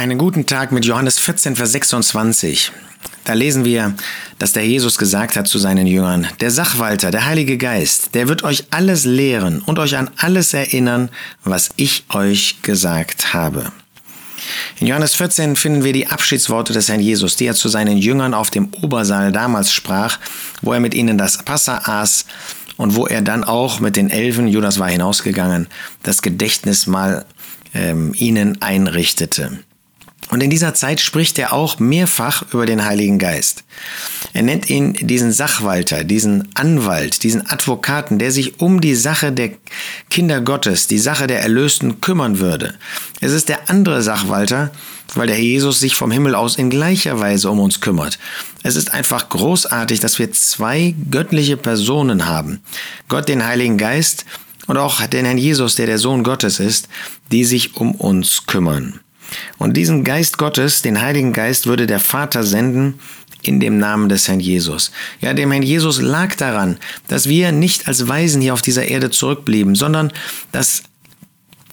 Einen guten Tag mit Johannes 14, Vers 26. Da lesen wir, dass der Jesus gesagt hat zu seinen Jüngern, der Sachwalter, der Heilige Geist, der wird euch alles lehren und euch an alles erinnern, was ich euch gesagt habe. In Johannes 14 finden wir die Abschiedsworte des Herrn Jesus, die er zu seinen Jüngern auf dem Obersaal damals sprach, wo er mit ihnen das Passa aß und wo er dann auch mit den Elfen, Judas war hinausgegangen, das Gedächtnismal ähm, ihnen einrichtete. Und in dieser Zeit spricht er auch mehrfach über den Heiligen Geist. Er nennt ihn diesen Sachwalter, diesen Anwalt, diesen Advokaten, der sich um die Sache der Kinder Gottes, die Sache der Erlösten kümmern würde. Es ist der andere Sachwalter, weil der Jesus sich vom Himmel aus in gleicher Weise um uns kümmert. Es ist einfach großartig, dass wir zwei göttliche Personen haben. Gott, den Heiligen Geist und auch den Herrn Jesus, der der Sohn Gottes ist, die sich um uns kümmern. Und diesen Geist Gottes, den Heiligen Geist, würde der Vater senden in dem Namen des Herrn Jesus. Ja, dem Herrn Jesus lag daran, dass wir nicht als Weisen hier auf dieser Erde zurückblieben, sondern dass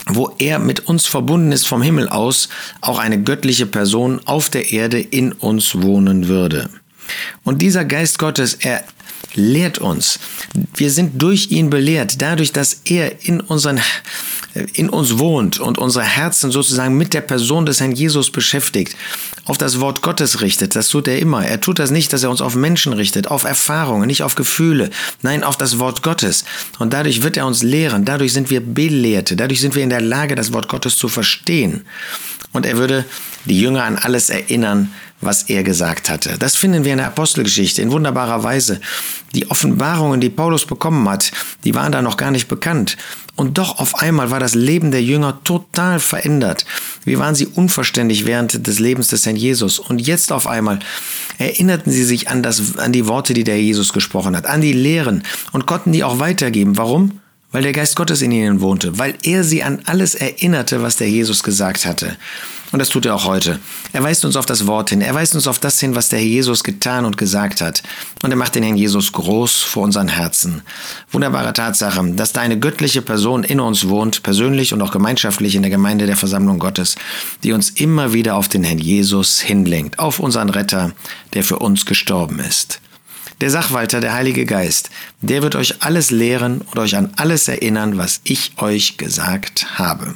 wo er mit uns verbunden ist vom Himmel aus, auch eine göttliche Person auf der Erde in uns wohnen würde. Und dieser Geist Gottes, er lehrt uns. Wir sind durch ihn belehrt, dadurch, dass er in unseren in uns wohnt und unsere Herzen sozusagen mit der Person des Herrn Jesus beschäftigt, auf das Wort Gottes richtet. Das tut er immer. Er tut das nicht, dass er uns auf Menschen richtet, auf Erfahrungen, nicht auf Gefühle, nein, auf das Wort Gottes. Und dadurch wird er uns lehren. Dadurch sind wir Belehrte. Dadurch sind wir in der Lage, das Wort Gottes zu verstehen. Und er würde die Jünger an alles erinnern, was er gesagt hatte. Das finden wir in der Apostelgeschichte in wunderbarer Weise. Die Offenbarungen, die Paulus bekommen hat, die waren da noch gar nicht bekannt. Und doch auf einmal war das Leben der Jünger total verändert. Wie waren sie unverständlich während des Lebens des Herrn Jesus? Und jetzt auf einmal erinnerten sie sich an, das, an die Worte, die der Jesus gesprochen hat, an die Lehren und konnten die auch weitergeben. Warum? Weil der Geist Gottes in ihnen wohnte, weil er sie an alles erinnerte, was der Jesus gesagt hatte. Und das tut er auch heute. Er weist uns auf das Wort hin. Er weist uns auf das hin, was der Jesus getan und gesagt hat. Und er macht den Herrn Jesus groß vor unseren Herzen. Wunderbare Tatsache, dass da eine göttliche Person in uns wohnt, persönlich und auch gemeinschaftlich in der Gemeinde der Versammlung Gottes, die uns immer wieder auf den Herrn Jesus hinlenkt, auf unseren Retter, der für uns gestorben ist. Der Sachwalter, der Heilige Geist, der wird euch alles lehren und euch an alles erinnern, was ich euch gesagt habe.